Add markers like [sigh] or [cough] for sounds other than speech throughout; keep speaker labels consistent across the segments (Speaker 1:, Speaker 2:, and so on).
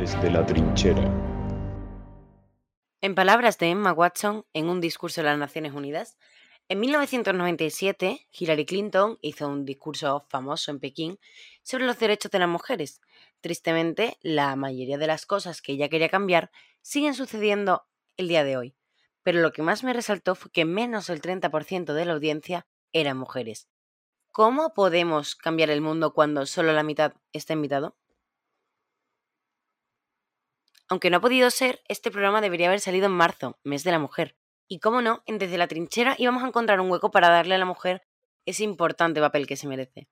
Speaker 1: Desde la trinchera.
Speaker 2: En palabras de Emma Watson en un discurso de las Naciones Unidas, en 1997 Hillary Clinton hizo un discurso famoso en Pekín sobre los derechos de las mujeres. Tristemente, la mayoría de las cosas que ella quería cambiar siguen sucediendo el día de hoy. Pero lo que más me resaltó fue que menos del 30% de la audiencia eran mujeres. ¿Cómo podemos cambiar el mundo cuando solo la mitad está invitado? Aunque no ha podido ser, este programa debería haber salido en marzo, mes de la mujer. Y cómo no, en Desde la Trinchera íbamos a encontrar un hueco para darle a la mujer ese importante papel que se merece.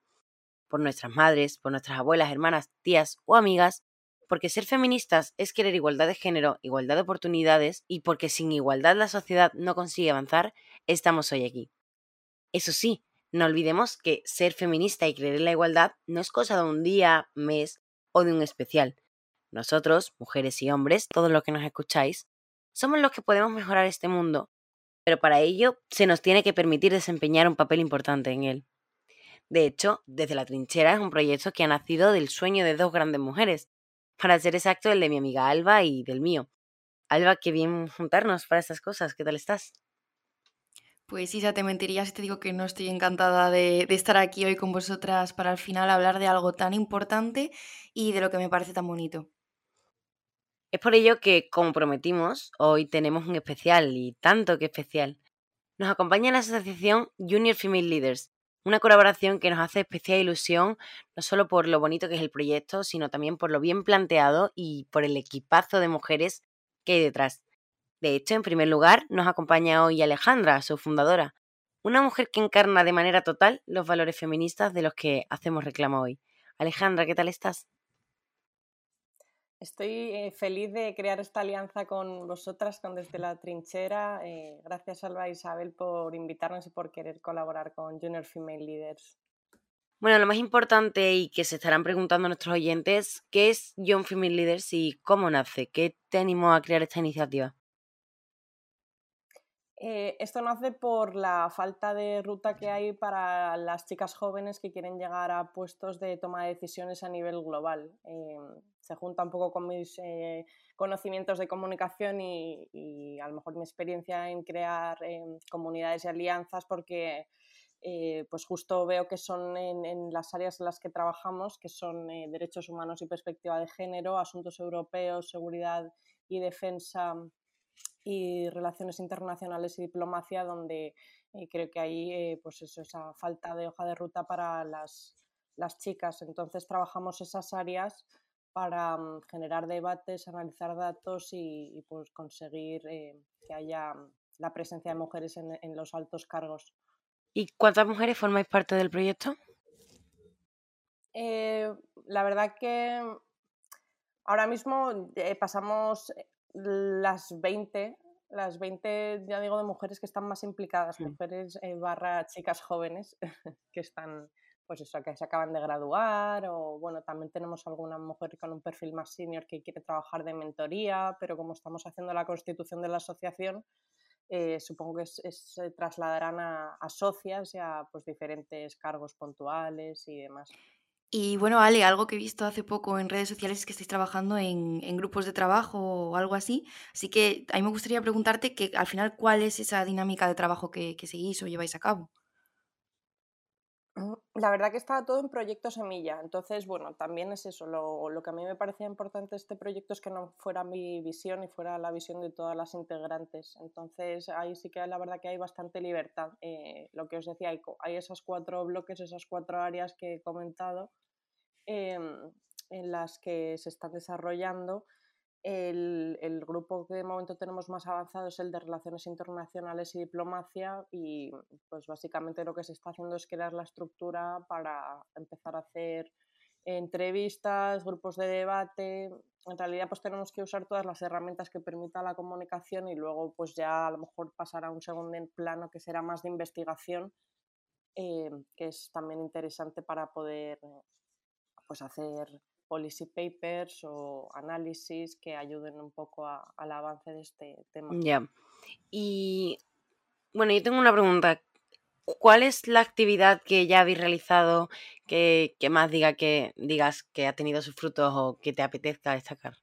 Speaker 2: Por nuestras madres, por nuestras abuelas, hermanas, tías o amigas, porque ser feministas es querer igualdad de género, igualdad de oportunidades y porque sin igualdad la sociedad no consigue avanzar, estamos hoy aquí. Eso sí, no olvidemos que ser feminista y creer en la igualdad no es cosa de un día, mes o de un especial. Nosotros, mujeres y hombres, todos los que nos escucháis, somos los que podemos mejorar este mundo, pero para ello se nos tiene que permitir desempeñar un papel importante en él. De hecho, desde la trinchera es un proyecto que ha nacido del sueño de dos grandes mujeres, para ser exacto el de mi amiga Alba y del mío. Alba, qué bien juntarnos para estas cosas, ¿qué tal estás?
Speaker 3: Pues Isa, te mentiría si te digo que no estoy encantada de, de, estar aquí hoy con vosotras para al final hablar de algo tan importante y de lo que me parece tan bonito.
Speaker 2: Es por ello que, como prometimos, hoy tenemos un especial y tanto que especial. Nos acompaña la asociación Junior Female Leaders, una colaboración que nos hace especial ilusión, no solo por lo bonito que es el proyecto, sino también por lo bien planteado y por el equipazo de mujeres que hay detrás. De hecho, en primer lugar, nos acompaña hoy Alejandra, su fundadora, una mujer que encarna de manera total los valores feministas de los que hacemos reclamo hoy. Alejandra, ¿qué tal estás?
Speaker 4: Estoy eh, feliz de crear esta alianza con vosotras, con Desde la Trinchera. Eh, gracias, Alba e Isabel, por invitarnos y por querer colaborar con Junior Female Leaders.
Speaker 2: Bueno, lo más importante y que se estarán preguntando nuestros oyentes, ¿qué es Young Female Leaders y cómo nace? ¿Qué te animó a crear esta iniciativa?
Speaker 4: Eh, esto nace por la falta de ruta que hay para las chicas jóvenes que quieren llegar a puestos de toma de decisiones a nivel global. Eh, se junta un poco con mis eh, conocimientos de comunicación y, a lo mejor mi experiencia en crear comunidades y alianzas porque pues justo veo que son en, en, las áreas en las que trabajamos, que son derechos humanos y perspectiva de género, asuntos europeos, seguridad y defensa y relaciones internacionales y diplomacia, donde eh, creo que hay eh, pues eso, esa falta de hoja de ruta para las, las chicas. Entonces trabajamos esas áreas para mm, generar debates, analizar datos y, pues conseguir eh, que haya la presencia de mujeres en, en, los altos cargos.
Speaker 2: ¿Y cuántas mujeres formáis parte del proyecto?
Speaker 4: la verdad que ahora mismo pasamos las 20, las 20, ya digo, de mujeres que están más implicadas, mujeres eh, barra chicas jóvenes [laughs] que están, pues eso, que se acaban de graduar o bueno, también tenemos alguna mujer con un perfil más senior que quiere trabajar de mentoría, pero como estamos haciendo la constitución de la asociación, eh, supongo que se trasladarán a, a, socias y a pues, diferentes cargos puntuales y demás.
Speaker 3: Y bueno, Ale, algo que he visto hace poco en redes sociales es que estáis trabajando en, en, grupos de trabajo o algo así. Así que a mí me gustaría preguntarte que al final cuál es esa dinámica de trabajo que, que seguís o lleváis a cabo.
Speaker 4: Mm, la verdad que está todo en proyecto semilla, entonces, bueno, también es eso, lo, lo, que a mí me parecía importante este proyecto es que no fuera mi visión y fuera la visión de todas las integrantes, entonces ahí sí que la verdad que hay bastante libertad. Eh, lo que os decía, hay, hay, esos cuatro bloques, esas cuatro áreas que he comentado eh, en las que se están desarrollando el, el, grupo que de momento tenemos más avanzado es el de Relaciones Internacionales y Diplomacia y pues básicamente lo que se está haciendo es crear la estructura para empezar a hacer entrevistas, grupos de debate. En realidad pues tenemos que usar todas las herramientas que permitan la comunicación y luego pues ya a lo mejor pasar a un segundo plano que será más de investigación, eh, que es también interesante para poder pues hacer policy papers o análisis que ayuden un poco a, al avance de este tema.
Speaker 2: Ya. Y bueno, yo tengo una pregunta. ¿Cuál es la actividad que ya habéis realizado que, que más diga que digas que ha tenido sus frutos o que te apetezca destacar?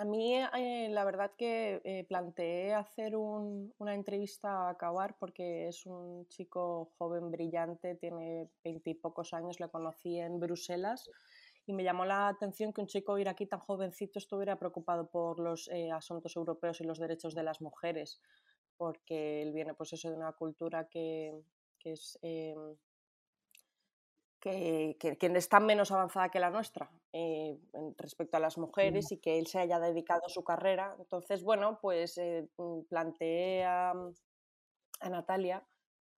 Speaker 4: A mí, eh, la verdad que eh, planteé hacer una entrevista a acabar porque es un chico joven, brillante, tiene veintipocos años, le conocí en Bruselas y me llamó la atención que un chico iraquí tan jovencito estuviera preocupado por los eh, asuntos europeos y los derechos de las mujeres, porque él viene pues eso de una cultura que, que es em, que, está menos avanzada que la nuestra eh, respecto a las mujeres y que él se haya dedicado a su carrera. Entonces, bueno, pues eh, mm, planteé a, Natalia,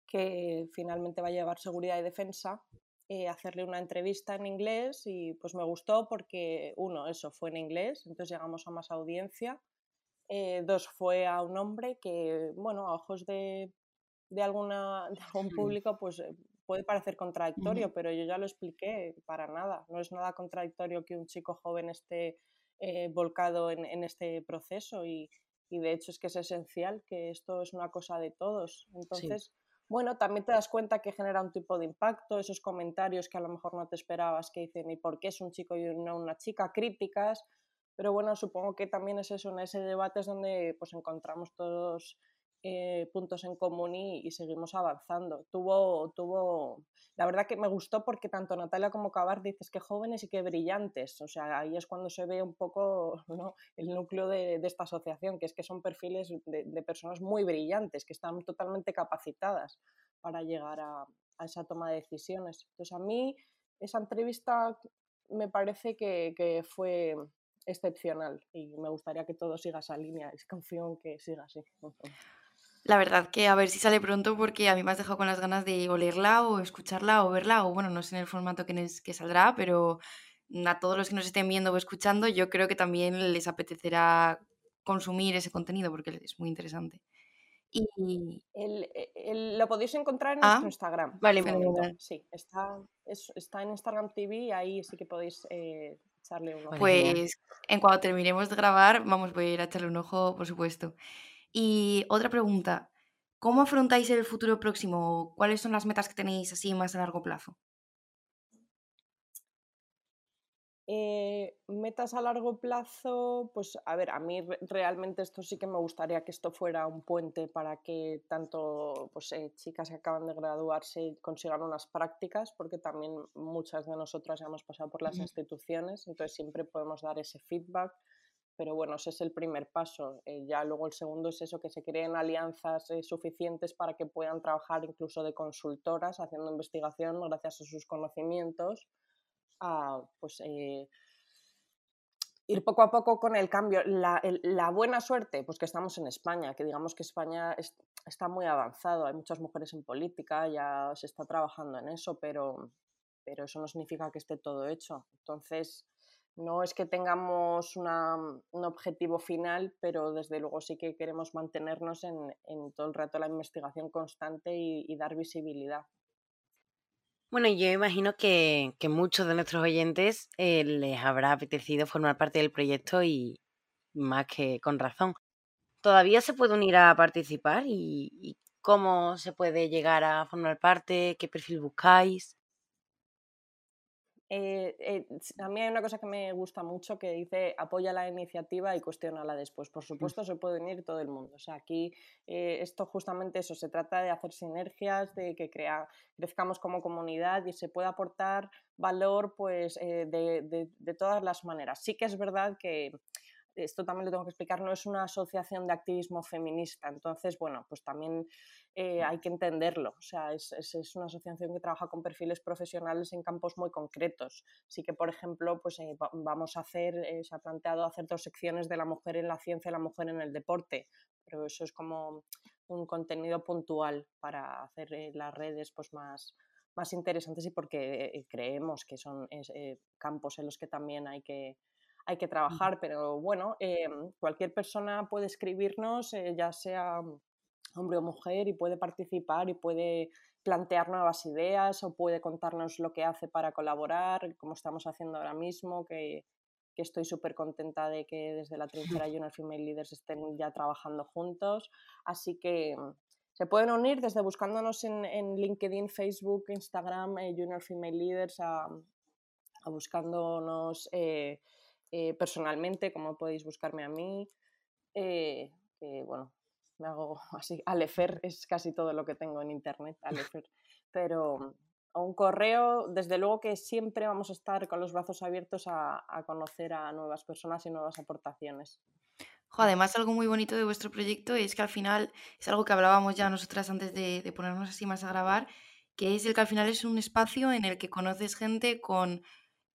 Speaker 4: que finalmente va a llevar seguridad y defensa, eh, hacerle una entrevista en inglés y pues me gustó porque, uno, eso fue en inglés, entonces llegamos a más audiencia. dos, fue a un hombre que, bueno, a ojos de, de, alguna, de algún público, pues puede parecer contradictorio, pero yo ya lo expliqué, para nada. No es nada contradictorio que un chico joven esté eh, volcado en, este proceso y, de hecho es que es esencial que esto es una cosa de todos. Entonces, bueno, también te das cuenta que genera un tipo de impacto, esos comentarios que a lo mejor no te esperabas que dicen, ¿y por qué es un chico y no una chica? Críticas, pero bueno, supongo que también es eso, en ese debate es donde pues encontramos todos eh, puntos en común y, seguimos avanzando. Tuvo, tuvo, la verdad que me gustó porque tanto Natalia como Cabar dices que jóvenes y que brillantes, o sea, ahí es cuando se ve un poco [laughs] el núcleo de, esta asociación, que es que son perfiles de, personas muy brillantes, que están totalmente capacitadas para llegar a, esa toma de decisiones. Entonces a mí esa entrevista me parece que, que fue excepcional y me gustaría que todo siga esa línea, es confío que siga así. [laughs]
Speaker 3: La verdad que a ver si sale pronto porque a mí me has dejado con las ganas de olerla o escucharla o verla o bueno, no sé en el formato que, que saldrá, pero a todos los que nos estén viendo o escuchando yo creo que también les apetecerá consumir ese contenido porque es muy interesante.
Speaker 4: Y... lo podéis encontrar en nuestro ah, Instagram.
Speaker 3: Vale,
Speaker 4: Sí, está, está en Instagram TV, ahí sí que podéis eh, echarle un ojo.
Speaker 3: Pues en cuanto terminemos de grabar, vamos, voy a ir a echarle un ojo, por supuesto. Y otra pregunta, ¿cómo afrontáis el futuro próximo? ¿Cuáles son las metas que tenéis así más a largo plazo?
Speaker 4: Eh, metas a largo plazo, pues a ver, a mí realmente esto sí que me gustaría que esto fuera un puente para que tanto pues, eh, chicas que acaban de graduarse consigan unas prácticas, porque también muchas de nosotras ya hemos pasado por las instituciones, entonces siempre podemos dar ese feedback pero bueno, ese es el primer paso. Eh, ya luego el segundo es eso, que se creen alianzas eh, suficientes para que puedan trabajar incluso de consultoras haciendo investigación gracias a sus conocimientos, a pues, eh, ir poco a poco con el cambio. La, buena suerte, pues que estamos en España, que digamos que España está muy avanzado, hay muchas mujeres en política, ya se está trabajando en eso, pero, pero eso no significa que esté todo hecho. Entonces, no es que tengamos mm, un objetivo final, pero desde luego sí que queremos mantenernos en, todo el rato la investigación constante y, dar visibilidad.
Speaker 2: Bueno, yo imagino que, que muchos de nuestros oyentes eh, les habrá apetecido formar parte del proyecto y más que con razón. ¿Todavía se puede unir a participar? y cómo se puede llegar a formar parte? ¿Qué perfil buscáis?
Speaker 4: Eh, eh, a mí hay una cosa que me gusta mucho que dice apoya la iniciativa y cuestiónala después. Por supuesto, se puede unir todo el mundo. O sea, aquí eh, esto justamente eso, se trata de hacer sinergias, de que crea, crezcamos como comunidad y se pueda aportar valor pues, de, de todas las maneras. Sí que es verdad que esto también lo tengo que explicar, no es una asociación de activismo feminista, entonces, bueno, pues también eh, hay que entenderlo, o sea, es, una asociación que trabaja con perfiles profesionales en campos muy concretos. Sí que, por ejemplo, pues eh, vamos a hacer, eh, se ha planteado hacer dos secciones de la mujer en la ciencia y la mujer en el deporte, pero eso es como un contenido puntual para hacer las redes pues más, más interesantes y porque creemos que son campos en los que también hay que hay que trabajar, pero bueno, em, cualquier persona puede escribirnos, eh, ya sea hombre o mujer, y puede participar y puede plantear nuevas ideas o puede contarnos lo que hace para colaborar, como estamos haciendo ahora mismo, que, estoy súper contenta de que desde la [laughs] trinchera Junior Female Leaders estén ya trabajando juntos. Así que mm, se pueden unir desde buscándonos en, LinkedIn, Facebook, Instagram, eh, Junior Female Leaders, a, buscándonos... Eh, eh, personalmente, como podéis buscarme a mí. Eh, que bueno, me hago [laughs] así, Alefer es casi todo lo que tengo en internet, Alefer. [laughs] Pero un correo, desde luego que siempre vamos a estar con los brazos abiertos a, conocer a nuevas personas y nuevas aportaciones.
Speaker 3: además, algo muy bonito de vuestro proyecto es que al final es algo que hablábamos ya nosotras antes de, de ponernos así más a grabar, que es el que al final es un espacio en el que conoces gente con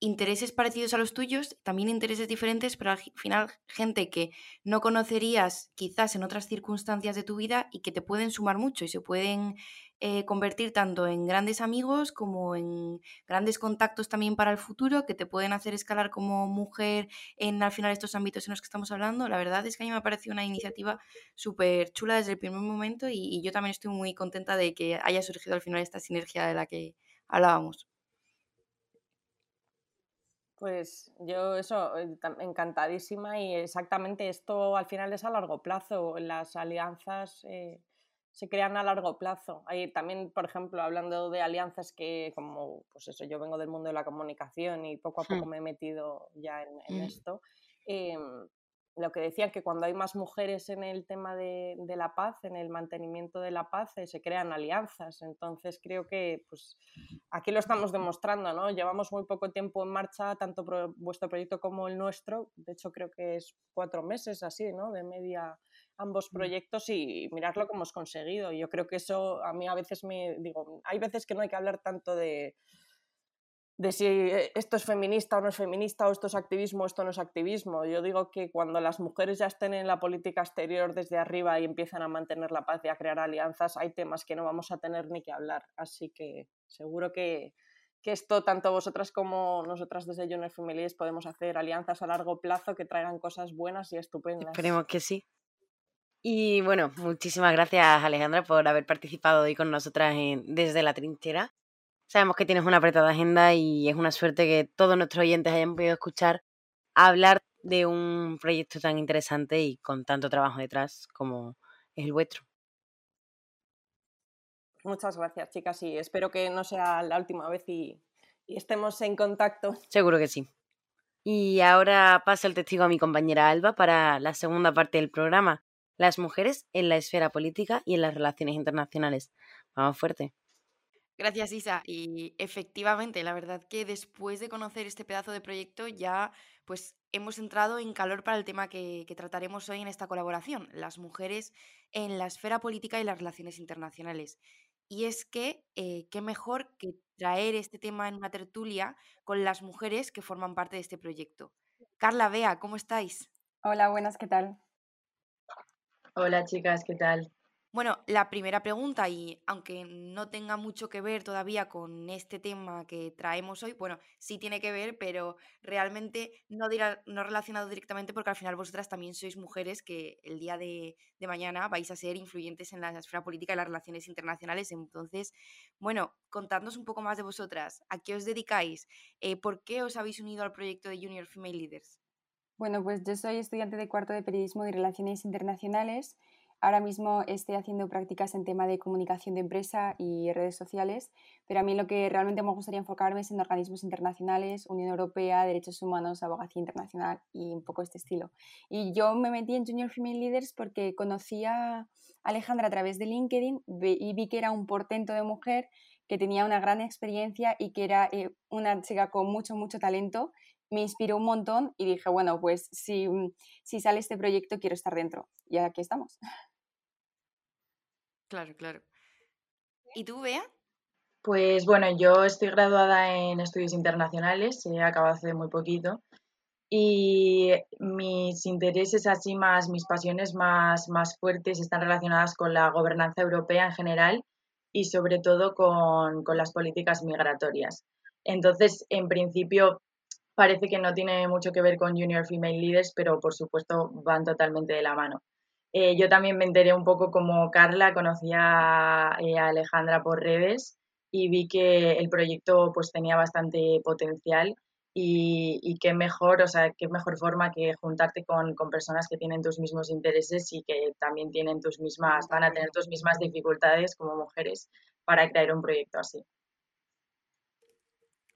Speaker 3: intereses parecidos a los tuyos, también intereses diferentes, pero al final gente que no conocerías quizás en otras circunstancias de tu vida y que te pueden sumar mucho y se pueden eh, convertir tanto en grandes amigos como en grandes contactos también para el futuro, que te pueden hacer escalar como mujer en al final estos ámbitos en los que estamos hablando. La verdad es que a mí me ha parecido una iniciativa súper chula desde el primer momento y yo también estoy muy contenta de que haya surgido al final esta sinergia de la que hablábamos.
Speaker 4: Pues yo eso, eh, encantadísima y exactamente esto al final es a largo plazo. Las alianzas eh, se crean a largo plazo. Hay también, por ejemplo, hablando de alianzas que como, pues eso, yo vengo del mundo de la comunicación y poco a poco hmm. me he metido ya en, hmm. esto. Em, lo que decían que cuando hay más mujeres en el tema de, la paz, en el mantenimiento de la paz, eh, se crean alianzas. Entonces creo que pues, aquí lo estamos demostrando, ¿no? Llevamos muy poco tiempo en marcha, tanto vuestro proyecto como el nuestro. De hecho, creo que es cuatro meses así, ¿no? De media ambos mm. proyectos y mirarlo como hemos conseguido. Yo creo que eso a mí a veces me digo, hay veces que no hay que hablar tanto de de si eh, esto es feminista o no es feminista, o esto es activismo o esto no es activismo. Yo digo que cuando las mujeres ya estén en la política exterior desde arriba y empiezan a mantener la paz y a crear alianzas, hay temas que no vamos a tener ni que hablar. Así que seguro que, que esto, tanto vosotras como nosotras desde Junior Families, podemos hacer alianzas a largo plazo que traigan cosas buenas y estupendas.
Speaker 2: Esperemos que sí. Y bueno, muchísimas gracias Alejandra por haber participado hoy con nosotras en Desde la Trinchera. Sabemos que tienes una apretada agenda y es una suerte que todos nuestros oyentes hayan podido escuchar hablar de un proyecto tan interesante y con tanto trabajo detrás como es el vuestro.
Speaker 4: Muchas gracias, chicas, y espero que no sea la última vez y, y estemos en contacto.
Speaker 2: Seguro que sí. Y ahora pasa el testigo a mi compañera Alba para la segunda parte del programa, las mujeres en la esfera política y en las relaciones internacionales. Vamos fuerte.
Speaker 3: Gracias, Isa. Y efectivamente, la verdad que después de conocer este pedazo de proyecto ya pues hemos entrado en calor para el tema que, trataremos hoy en esta colaboración, las mujeres en la esfera política y las relaciones internacionales. Y es que, eh, qué mejor que traer este tema en una tertulia con las mujeres que forman parte de este proyecto. Carla, Bea, ¿cómo estáis?
Speaker 1: Hola, buenas, ¿qué tal?
Speaker 5: Hola, chicas, ¿qué tal?
Speaker 3: Bueno, la primera pregunta, y aunque no tenga mucho que ver todavía con este tema que traemos hoy, bueno, sí tiene que ver, pero realmente no, no relacionado directamente porque al final vosotras también sois mujeres que el día de, mañana vais a ser influyentes en la esfera política y las relaciones internacionales. Entonces, bueno, contadnos un poco más de vosotras. ¿A qué os dedicáis? Eh, ¿Por qué os habéis unido al proyecto de Junior Female Leaders?
Speaker 1: Bueno, pues yo soy estudiante de cuarto de Periodismo y Relaciones Internacionales Ahora mismo estoy haciendo prácticas en tema de comunicación de empresa y redes sociales, pero a mí lo que realmente me gustaría enfocarme es en organismos internacionales, Unión Europea, derechos humanos, abogacía internacional y un poco este estilo. Y yo me metí en Junior Female Leaders porque conocí a Alejandra a través de LinkedIn y vi que era un portento de mujer que tenía una gran experiencia y que era eh, una chica con mucho, mucho talento me inspiró un montón y dije, bueno, pues si, si sale este proyecto quiero estar dentro. Y aquí estamos.
Speaker 3: Claro, claro. ¿Y tú, Bea?
Speaker 5: Pues bueno, yo estoy graduada en estudios internacionales, he acabado hace muy poquito y mis intereses así más, mis pasiones más, más fuertes están relacionadas con la gobernanza europea en general y sobre todo con, con las políticas migratorias. Entonces, en principio, parece que no tiene mucho que ver con Junior Female Leaders, pero por supuesto van totalmente de la mano. Eh, yo también me enteré un poco como Carla, conocía eh, a Alejandra por redes y vi que el proyecto pues tenía bastante potencial y, qué mejor, o sea, qué mejor forma que juntarte con, con, personas que tienen tus mismos intereses y que también tienen tus mismas, van a tener tus mismas dificultades como mujeres para crear un proyecto así.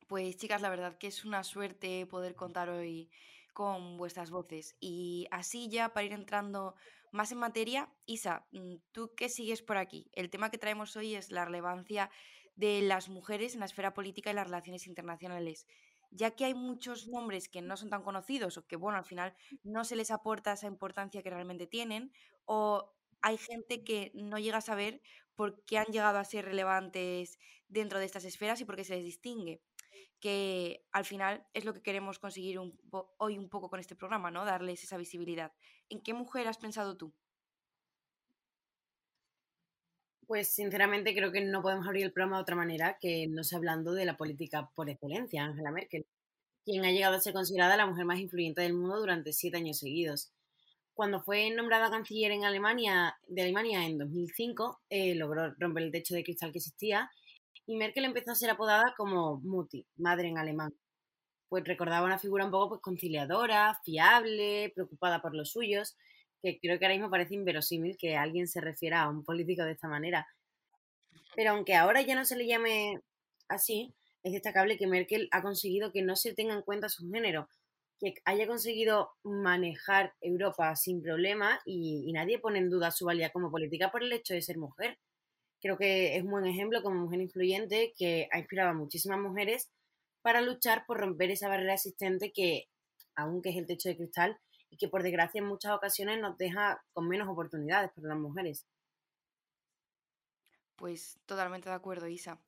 Speaker 3: Pues chicas, la verdad que es una suerte poder contar hoy con vuestras voces. Y así ya para ir entrando más en materia, Isa, mm, tú qué sigues por aquí. El tema que traemos hoy es la relevancia de las mujeres en la esfera política y las relaciones internacionales. Ya que hay muchos nombres que no son tan conocidos o que, bueno, al final no se les aporta esa importancia que realmente tienen, o hay gente que no llega a saber por qué han llegado a ser relevantes dentro de estas esferas y por qué se les distingue. Que al final es lo que queremos conseguir hoy un poco con este programa, ¿no? Darles esa visibilidad. ¿En qué mujer has pensado tú?
Speaker 6: Pues sinceramente creo que no podemos abrir el programa de otra manera que no sea hablando de la política por excelencia, Angela Merkel, quien ha llegado a ser considerada la mujer más influyente del mundo durante siete años seguidos. Cuando fue nombrada canciller en Alemania, de Alemania en 2005, eh, logró romper el techo de cristal que existía y Merkel empezó a ser apodada como Mutti, madre en alemán. Pues recordaba una figura un poco pues, conciliadora, fiable, preocupada por los suyos, que creo que ahora mismo parece inverosímil que alguien se refiera a un político de esta manera. Pero aunque ahora ya no se le llame así, es destacable que Merkel ha conseguido que no se tenga en cuenta su género, que haya conseguido manejar Europa sin problema y, nadie pone en duda su valía como política por el hecho de ser mujer. Creo que es un buen ejemplo como mujer influyente que ha inspirado a muchísimas mujeres para luchar por romper esa barrera existente que, aunque es el techo de cristal, y que por desgracia en muchas ocasiones nos deja con menos oportunidades para las mujeres.
Speaker 3: Pues totalmente de acuerdo, Isa.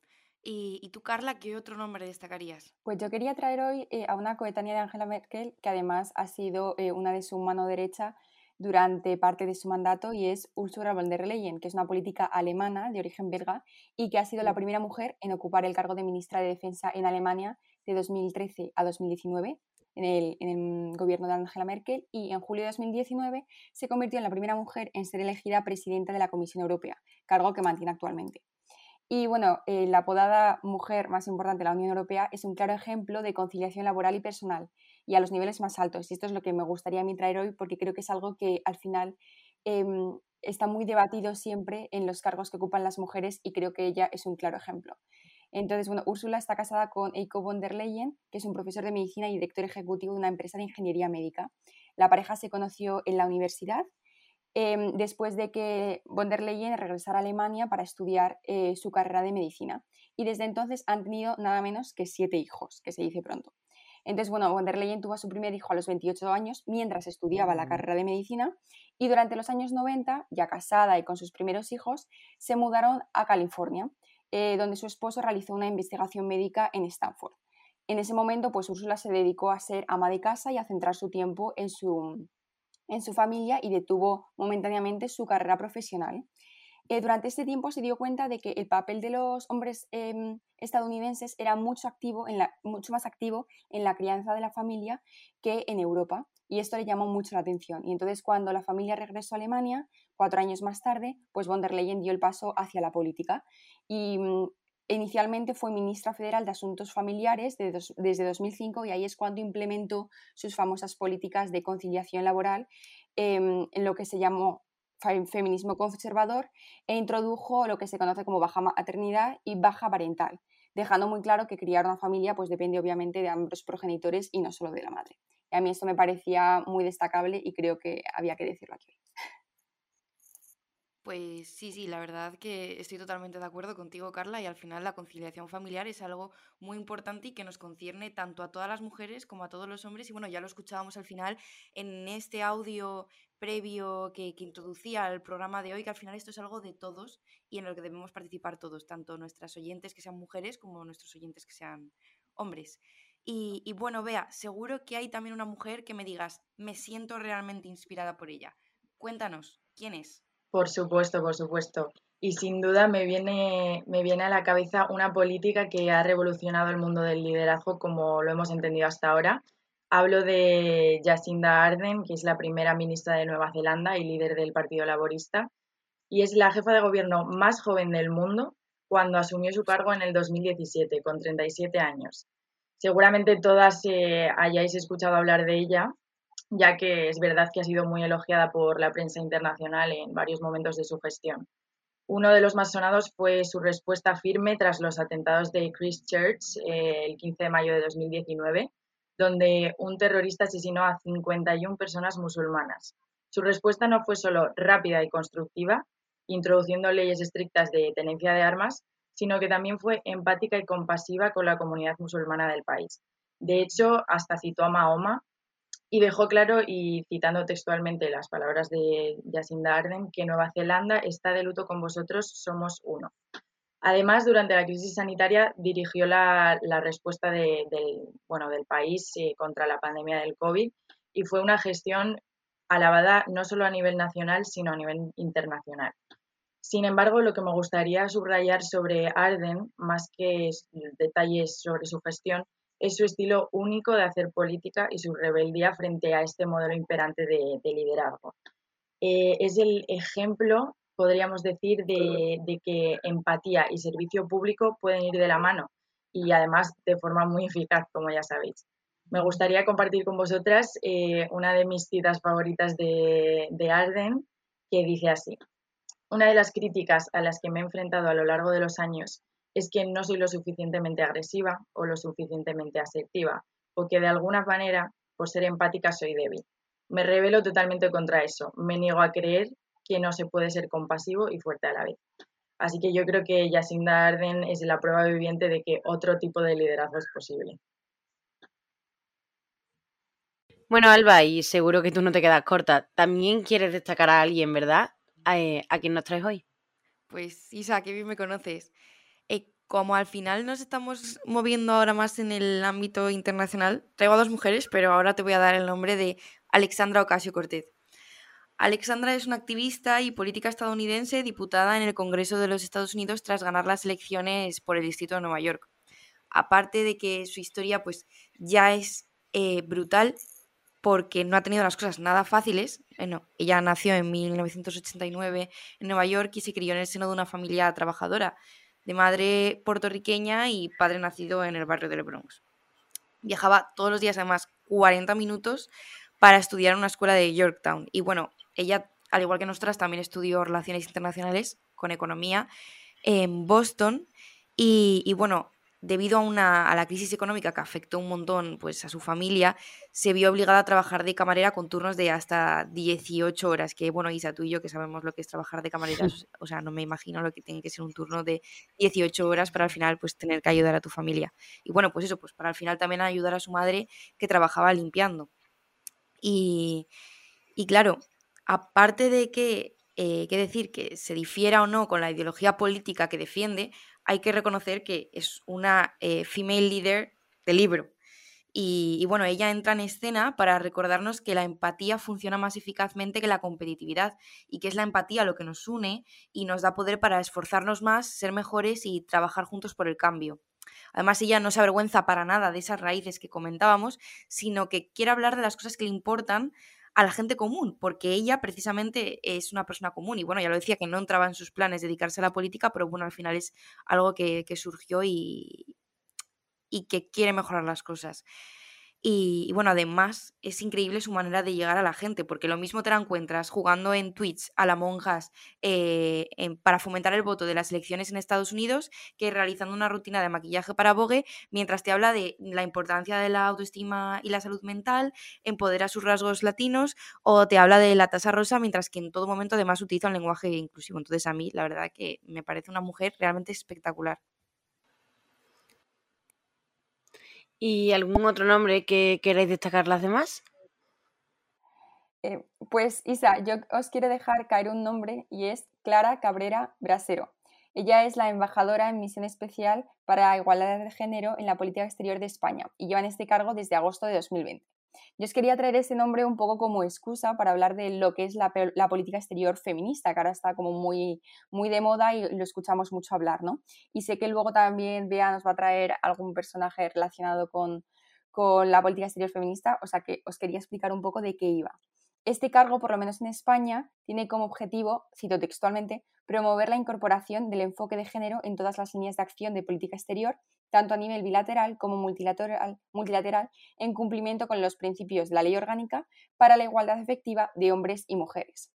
Speaker 3: ¿Y, tú, Carla, qué otro nombre destacarías?
Speaker 1: Pues yo quería traer hoy eh, a una coetánea de Angela Merkel, que además ha sido eh, una de su mano derecha durante parte de su mandato, y es Ursula von der Leyen, que es una política alemana de origen belga y que ha sido la primera mujer en ocupar el cargo de ministra de Defensa en Alemania de 2013 a 2019. En el, en el, gobierno de Angela Merkel y en julio de 2019 se convirtió en la primera mujer en ser elegida presidenta de la Comisión Europea, cargo que mantiene actualmente. Y bueno, eh, la apodada mujer más importante de la Unión Europea es un claro ejemplo de conciliación laboral y personal y a los niveles más altos. Y esto es lo que me gustaría a mí traer hoy porque creo que es algo que al final em, está muy debatido siempre en los cargos que ocupan las mujeres y creo que ella es un claro ejemplo. Entonces, bueno, Úrsula está casada con Eiko von der Leyen, que es un profesor de medicina y director ejecutivo de una empresa de ingeniería médica. La pareja se conoció en la universidad Em, después de que von der Leyen regresara a Alemania para estudiar eh, su carrera de medicina. Y desde entonces han tenido nada menos que siete hijos, que se dice pronto. Entonces, bueno, der Leyen tuvo a su primer hijo a los 28 años mientras estudiaba la carrera de medicina y durante los años 90, ya casada y con sus primeros hijos, se mudaron a California, eh, donde su esposo realizó una investigación médica en Stanford. En ese momento, pues Úrsula se dedicó a ser ama de casa y a centrar su tiempo en su, en su familia y detuvo momentáneamente su carrera profesional. Durante este tiempo se dio cuenta de que el papel de los hombres em, estadounidenses era mucho, activo en la, mucho más activo en la crianza de la familia que en Europa y esto le llamó mucho la atención. Y entonces cuando la familia regresó a Alemania, cuatro años más tarde, pues von der Leyen dio el paso hacia la política y mm, Inicialmente fue ministra federal de Asuntos Familiares desde 2005 y ahí es cuando implementó sus famosas políticas de conciliación laboral em, en lo que se llamó feminismo conservador e introdujo lo que se conoce como baja maternidad y baja parental, dejando muy claro que criar una familia pues depende obviamente de ambos progenitores y no solo de la madre. Y a mí esto me parecía muy destacable y creo que había que decirlo aquí.
Speaker 3: Pues sí, sí, la verdad que estoy totalmente de acuerdo contigo, Carla, y al final la conciliación familiar es algo muy importante y que nos concierne tanto a todas las mujeres como a todos los hombres. Y bueno, ya lo escuchábamos al final en este audio previo que, introducía el programa de hoy, que al final esto es algo de todos y en el que debemos participar todos, tanto nuestras oyentes que sean mujeres como nuestros oyentes que sean hombres. Y, y bueno, vea, seguro que hay también una mujer que me digas, me siento realmente inspirada por ella. Cuéntanos, ¿quién es?
Speaker 5: Por supuesto, por supuesto. Y sin duda me viene, me viene a la cabeza una política que ha revolucionado el mundo del liderazgo como lo hemos entendido hasta ahora. Hablo de Jacinda Ardern, que es la primera ministra de Nueva Zelanda y líder del Partido Laborista, y es la jefa de gobierno más joven del mundo cuando asumió su cargo en el 2017, con 37 años. Seguramente todas eh, hayáis escuchado hablar de ella, ya que es verdad que ha sido muy elogiada por la prensa internacional en varios momentos de su gestión. Uno de los más sonados fue su respuesta firme tras los atentados de Christchurch eh, el 15 de mayo de 2019, donde un terrorista asesinó a 51 personas musulmanas. Su respuesta no fue solo rápida y constructiva, introduciendo leyes estrictas de tenencia de armas, sino que también fue empática y compasiva con la comunidad musulmana del país. De hecho, hasta citó a Mahoma y dejó claro, y citando textualmente las palabras de Jacinda Arden, que Nueva Zelanda está de luto con vosotros, somos uno. Además, durante la crisis sanitaria dirigió la, respuesta del, país eh, contra la pandemia del COVID y fue una gestión alabada no solo a nivel nacional, sino a nivel internacional. Sin embargo, lo que me gustaría subrayar sobre Arden, más que detalles sobre su gestión, es su estilo único de hacer política y su rebeldía frente a este modelo imperante de, liderazgo. Eh, es el ejemplo, podríamos decir, de, que empatía y servicio público pueden ir de la mano y además de forma muy eficaz, como ya sabéis. Me gustaría compartir con vosotras eh, una de mis citas favoritas de, de Arden, que dice así. Una de las críticas a las que me he enfrentado a lo largo de los años es que no soy lo suficientemente agresiva o lo suficientemente asertiva, o que de alguna manera, por ser empática, soy débil. Me revelo totalmente contra eso. Me niego a creer que no se puede ser compasivo y fuerte a la vez. Así que yo creo que Jacinda Arden es la prueba viviente de que otro tipo de liderazgo es posible.
Speaker 2: Bueno, Alba, y seguro que tú no te quedas corta. También quieres destacar a alguien, ¿verdad? Eh, ¿A, quién nos traes hoy?
Speaker 3: Pues Isa, que bien me conoces como al final nos estamos moviendo ahora más en el ámbito internacional, traigo a dos mujeres, pero ahora te voy a dar el nombre de Alexandra Ocasio Cortez. Alexandra es una activista y política estadounidense diputada en el Congreso de los Estados Unidos tras ganar las elecciones por el Distrito de Nueva York. Aparte de que su historia pues ya es eh, brutal porque no ha tenido las cosas nada fáciles. Eh, ella nació en 1989 en Nueva York y se crió en el seno de una familia trabajadora de madre puertorriqueña y padre nacido en el barrio del Bronx. Viajaba todos los días, además, 40 minutos para estudiar en una escuela de Yorktown. Y bueno, ella, al igual que nosotras, también estudió Relaciones Internacionales con Economía en Boston. Y, y bueno, debido a, una, a la crisis económica que afectó un montón pues, a su familia, se vio obligada a trabajar de camarera con turnos de hasta 18 horas, que bueno, Isa, tú y yo que sabemos lo que es trabajar de camarera, o sea, no me imagino lo que tiene que ser un turno de 18 horas para al final pues tener que ayudar a tu familia. Y bueno, pues eso, pues para al final también ayudar a su madre que trabajaba limpiando. Y, y claro, aparte de que, eh, que decir que se difiera o no con la ideología política que defiende, hay que reconocer que es una eh, female leader de libro. Y, bueno, ella entra en escena para recordarnos que la empatía funciona más eficazmente que la competitividad y que es la empatía lo que nos une y nos da poder para esforzarnos más, ser mejores y trabajar juntos por el cambio. Además, ella no se avergüenza para nada de esas raíces que comentábamos, sino que quiere hablar de las cosas que le importan a la gente común, porque ella precisamente es una persona común y bueno, ya lo decía que no entraba en sus planes dedicarse a la política, pero bueno, al final es algo que, que surgió y, y que quiere mejorar las cosas. Y, bueno, además es increíble su manera de llegar a la gente, porque lo mismo te la encuentras jugando en Twitch a la monjas eh, para fomentar el voto de las elecciones en Estados Unidos que realizando una rutina de maquillaje para Vogue mientras te habla de la importancia de la autoestima y la salud mental, empodera sus rasgos latinos o te habla de la tasa rosa mientras que en todo momento además utiliza un lenguaje inclusivo. Entonces a mí la verdad que me parece una mujer realmente espectacular.
Speaker 2: ¿Y algún otro nombre que queráis destacar las demás?
Speaker 1: Eh, pues Isa, yo os quiero dejar caer un nombre y es Clara Cabrera Brasero. Ella es la embajadora en misión especial para igualdad de género en la política exterior de España y lleva en este cargo desde agosto de 2020. Yo os quería traer ese nombre un poco como excusa para hablar de lo que es la, política exterior feminista, que ahora está como muy, muy de moda y lo escuchamos mucho hablar, ¿no? Y sé que luego también Bea nos va a traer algún personaje relacionado con, con la política exterior feminista, o sea que os quería explicar un poco de qué iba. Este cargo, por lo menos en España, tiene como objetivo, cito textualmente, promover la incorporación del enfoque de género en todas las líneas de acción de política exterior, tanto a nivel bilateral como multilateral, multilateral en cumplimiento con los principios de la ley orgánica para la igualdad efectiva de hombres y mujeres.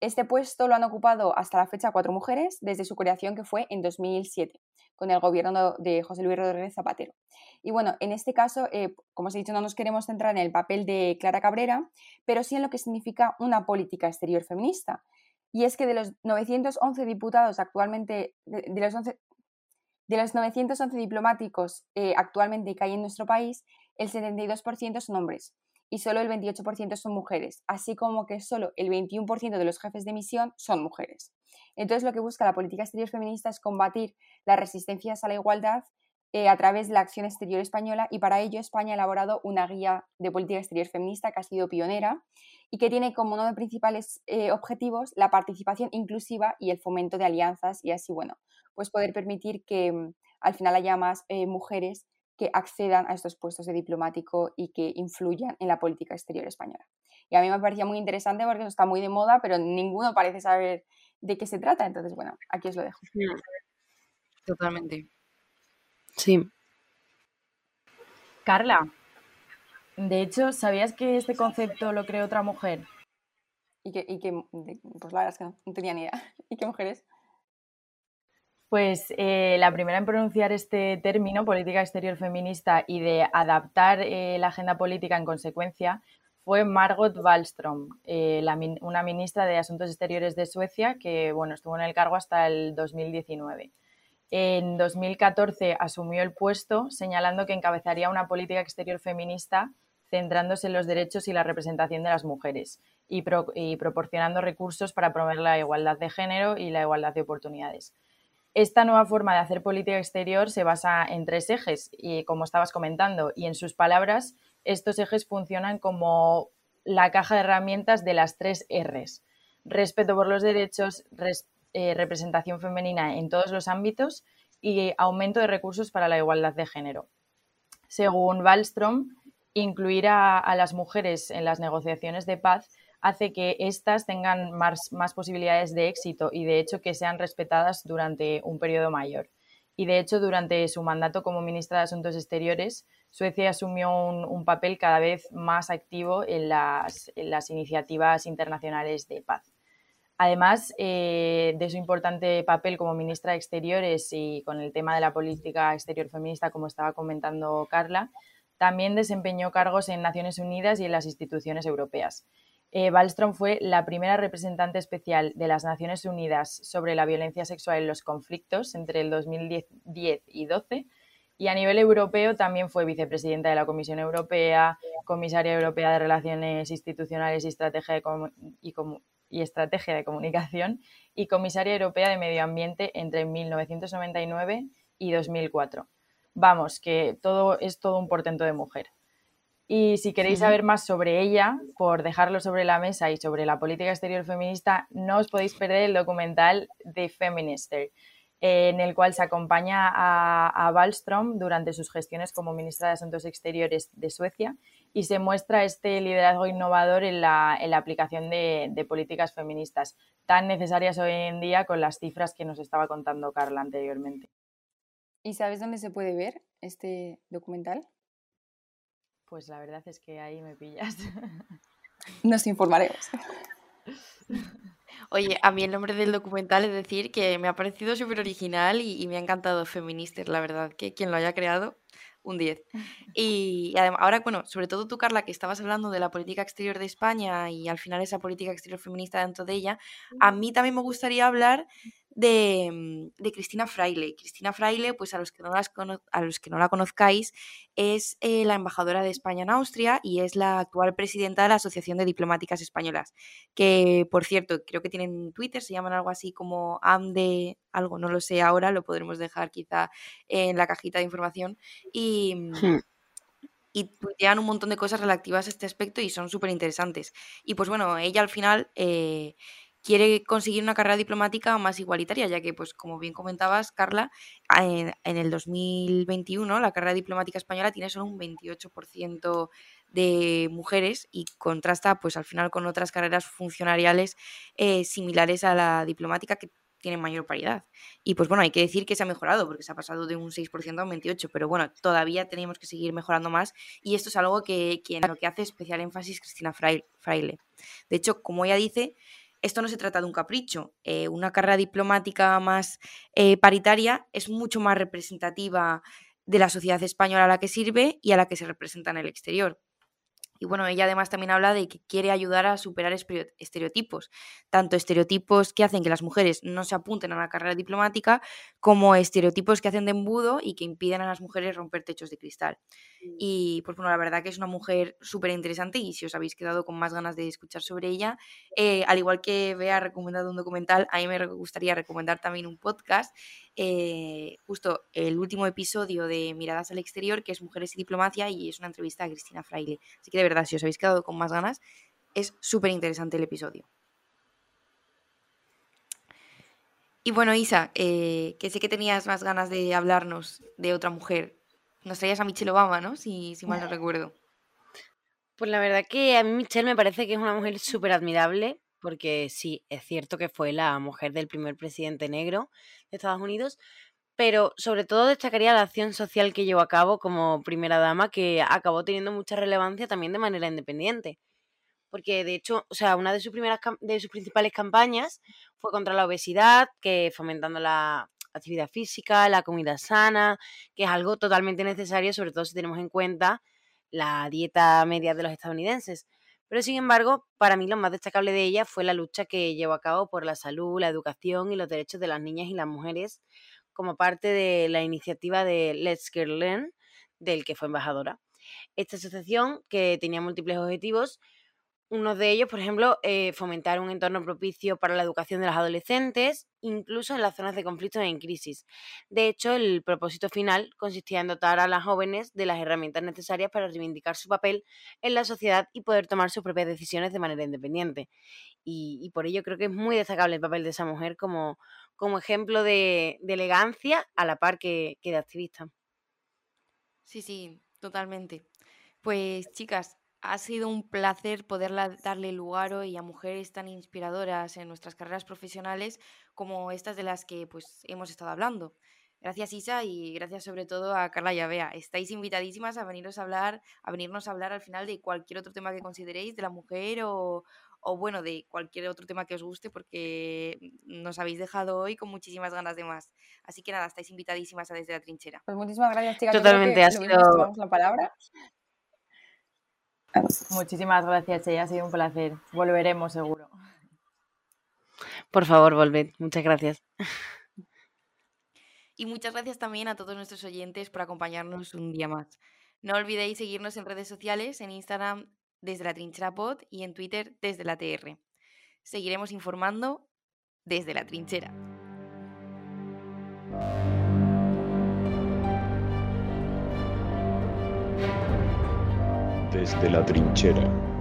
Speaker 1: Este puesto lo han ocupado hasta la fecha cuatro mujeres desde su creación que fue en 2007 con el gobierno de José Luis Rodríguez Zapatero. Y bueno, en este caso, eh, como os he dicho, no nos queremos centrar en el papel de Clara Cabrera, pero sí en lo que significa una política exterior feminista. Y es que de los 911 diputados actualmente, de, los, de los 911 diplomáticos eh, actualmente que hay en nuestro país, el 72% son hombres y solo el 28% son mujeres, así como que solo el 21% de los jefes de misión son mujeres. Entonces, lo que busca la política exterior feminista es combatir las resistencias a la igualdad eh, a través de la acción exterior española y para ello España ha elaborado una guía de política exterior feminista que ha sido pionera y que tiene como uno de principales eh, objetivos la participación inclusiva y el fomento de alianzas y así, bueno, pues poder permitir que mm, al final haya más eh, mujeres que accedan a estos puestos de diplomático y que influyan en la política exterior española. Y a mí me parecía muy interesante porque eso está muy de moda, pero ninguno parece saber de qué se trata. Entonces, bueno, aquí os lo dejo.
Speaker 3: Totalmente.
Speaker 2: Sí.
Speaker 7: Carla, de hecho, ¿sabías que este concepto lo creó otra mujer?
Speaker 1: Y que, y que pues la verdad es que no, tenía ni idea. [laughs] ¿Y qué mujeres?
Speaker 7: Pues eh, la primera en pronunciar este término, política exterior feminista, y de adaptar eh, la agenda política en consecuencia, fue Margot Wallström, eh, una ministra de Asuntos Exteriores de Suecia que bueno, estuvo en el cargo hasta el 2019. En 2014 asumió el puesto señalando que encabezaría una política exterior feminista centrándose en los derechos y la representación de las mujeres y proporcionando recursos para promover la igualdad de género y la igualdad de oportunidades. Esta nueva forma de hacer política exterior se basa en tres ejes, y como estabas comentando, y en sus palabras, estos ejes funcionan como la caja de herramientas de las tres Rs. Respeto por los derechos, eh, representación femenina en todos los ámbitos y aumento de recursos para la igualdad de género. Según Wallström, incluir a las mujeres en las negociaciones de paz hace que éstas tengan más, posibilidades de éxito y de hecho que sean respetadas durante un periodo mayor. Y de hecho, durante su mandato como ministra de Asuntos Exteriores, Suecia asumió un, papel cada vez más activo en las, iniciativas internacionales de paz. Además eh, de su importante papel como ministra de Exteriores y con el tema de la política exterior feminista, como estaba comentando Carla, también desempeñó cargos en Naciones Unidas y en las instituciones europeas. Eh, Wallström fue la primera representante especial de las Naciones Unidas sobre la violencia sexual en los conflictos entre el 2010 y 2012 y a nivel europeo también fue vicepresidenta de la Comisión Europea, comisaria europea de Relaciones Institucionales y Estrategia de, y Estrategia de Comunicación y comisaria europea de Medio Ambiente entre 1999 y 2004. Vamos, que todo es todo un portento de mujer. Y si queréis saber más sobre ella, por dejarlo sobre la mesa y sobre la política exterior feminista, no os podéis perder el documental The Feminister, en el cual se acompaña a, a Wallström durante sus gestiones como ministra de Asuntos Exteriores de Suecia y se muestra este liderazgo innovador en la, en la aplicación de, de, políticas feministas, tan necesarias hoy en día con las cifras que nos estaba contando Carla anteriormente.
Speaker 1: ¿Y sabes dónde se puede ver este documental?
Speaker 7: Pues la verdad es que ahí me pillas. [laughs]
Speaker 1: Nos informaremos.
Speaker 3: Oye, a mí el nombre del documental es decir que me ha parecido súper original y, me ha encantado Feminister, la verdad, que quien lo haya creado, un 10. Y, además, ahora, bueno, sobre todo tú, Carla, que estabas hablando de la política exterior de España y al final esa política exterior feminista dentro de ella, a mí también me gustaría hablar Mm, de, Cristina Fraile. Cristina Fraile, pues a los que no, las a los que no la conozcáis, es eh, la embajadora de España en Austria y es la actual presidenta de la Asociación de Diplomáticas Españolas, que por cierto, creo que tienen Twitter, se llaman algo así como AMDE, algo, no lo sé ahora, lo podremos dejar quizá en la cajita de información. Y, mm, hmm. y tuitean un montón de cosas relativas a este aspecto y son súper interesantes. Y pues bueno, ella al final eh, quiere conseguir una carrera diplomática más igualitaria, ya que, pues como bien comentabas, Carla, en, el 2021 la carrera diplomática española tiene solo un 28% de mujeres y contrasta, pues al final, con otras carreras funcionariales eh, similares a la diplomática que tienen mayor paridad. Y pues bueno, hay que decir que se ha mejorado, porque se ha pasado de un 6% a un 28%, pero bueno, todavía tenemos que seguir mejorando más y esto es algo que, que en lo que hace especial énfasis Cristina Fraile. De hecho, como ella dice, esto no se trata de un capricho. Eh, una carrera diplomática más eh, paritaria es mucho más representativa de la sociedad española a la que sirve y a la que se representa en el exterior. Y bueno, ella además también habla de que quiere ayudar a superar estereotipos, tanto estereotipos que hacen que las mujeres no se apunten a la carrera diplomática, como estereotipos que hacen de embudo y que impiden a las mujeres romper techos de cristal. Y pues bueno, la verdad que es una mujer súper interesante y si os habéis quedado con más ganas de escuchar sobre ella, eh, al igual que vea recomendado un documental, a mí me gustaría recomendar también un podcast eh, justo el último episodio de Miradas al Exterior, que es Mujeres y Diplomacia, y es una entrevista a Cristina Fraile. Así que de verdad, si os habéis quedado con más ganas, es súper interesante el episodio. Y bueno, Isa, eh, que sé que tenías más ganas de hablarnos de otra mujer. Nos traías a Michelle Obama, ¿no? Si, si mal no [laughs] recuerdo.
Speaker 2: Pues la verdad que a mí Michelle me parece que es una mujer súper admirable, porque sí, es cierto que fue la mujer del primer presidente negro de Estados Unidos, pero sobre todo destacaría la acción social que llevó a cabo como primera dama, que acabó teniendo mucha relevancia también de manera independiente. Porque de hecho, o sea, una de sus primeras de sus principales campañas fue contra la obesidad, que fomentando la actividad física, la comida sana, que es algo totalmente necesario, sobre todo si tenemos en cuenta la dieta media de los estadounidenses. Pero sin embargo, para mí lo más destacable de ella fue la lucha que llevó a cabo por la salud, la educación y los derechos de las niñas y las mujeres como parte de la iniciativa de Let's Get Learn, del que fue embajadora. Esta asociación, que tenía múltiples objetivos, uno de ellos, por ejemplo, eh, fomentar un entorno propicio para la educación de las adolescentes, incluso en las zonas de conflicto en crisis. De hecho, el propósito final consistía en dotar a las jóvenes de las herramientas necesarias para reivindicar su papel en la sociedad y poder tomar sus propias decisiones de manera independiente. Y, por ello creo que es muy destacable el papel de esa mujer como, como ejemplo de, elegancia a la par que, que de activista.
Speaker 3: Sí, sí, totalmente. Pues chicas, ha sido un placer poder darle lugar hoy a mujeres tan inspiradoras en nuestras carreras profesionales como estas de las que pues hemos estado hablando. Gracias Isa y gracias sobre todo a Carla y a Bea. Estáis invitadísimas a veniros a hablar, a venirnos a hablar al final de cualquier otro tema que consideréis, de la mujer o, o bueno, de cualquier otro tema que os guste, porque nos habéis dejado hoy con muchísimas ganas de más. Así que nada, estáis invitadísimas a desde la trinchera.
Speaker 1: Pues muchísimas gracias, chicas.
Speaker 2: Totalmente, ha sido...
Speaker 1: la palabra.
Speaker 7: Muchísimas gracias, ella ha sido un placer. Volveremos seguro.
Speaker 2: Por favor, volved. Muchas gracias.
Speaker 3: Y muchas gracias también a todos nuestros oyentes por acompañarnos un día más. No olvidéis seguirnos en redes sociales, en Instagram desde la trinchera pod y en Twitter desde la TR. Seguiremos informando desde la trinchera.
Speaker 8: Desde la trinchera.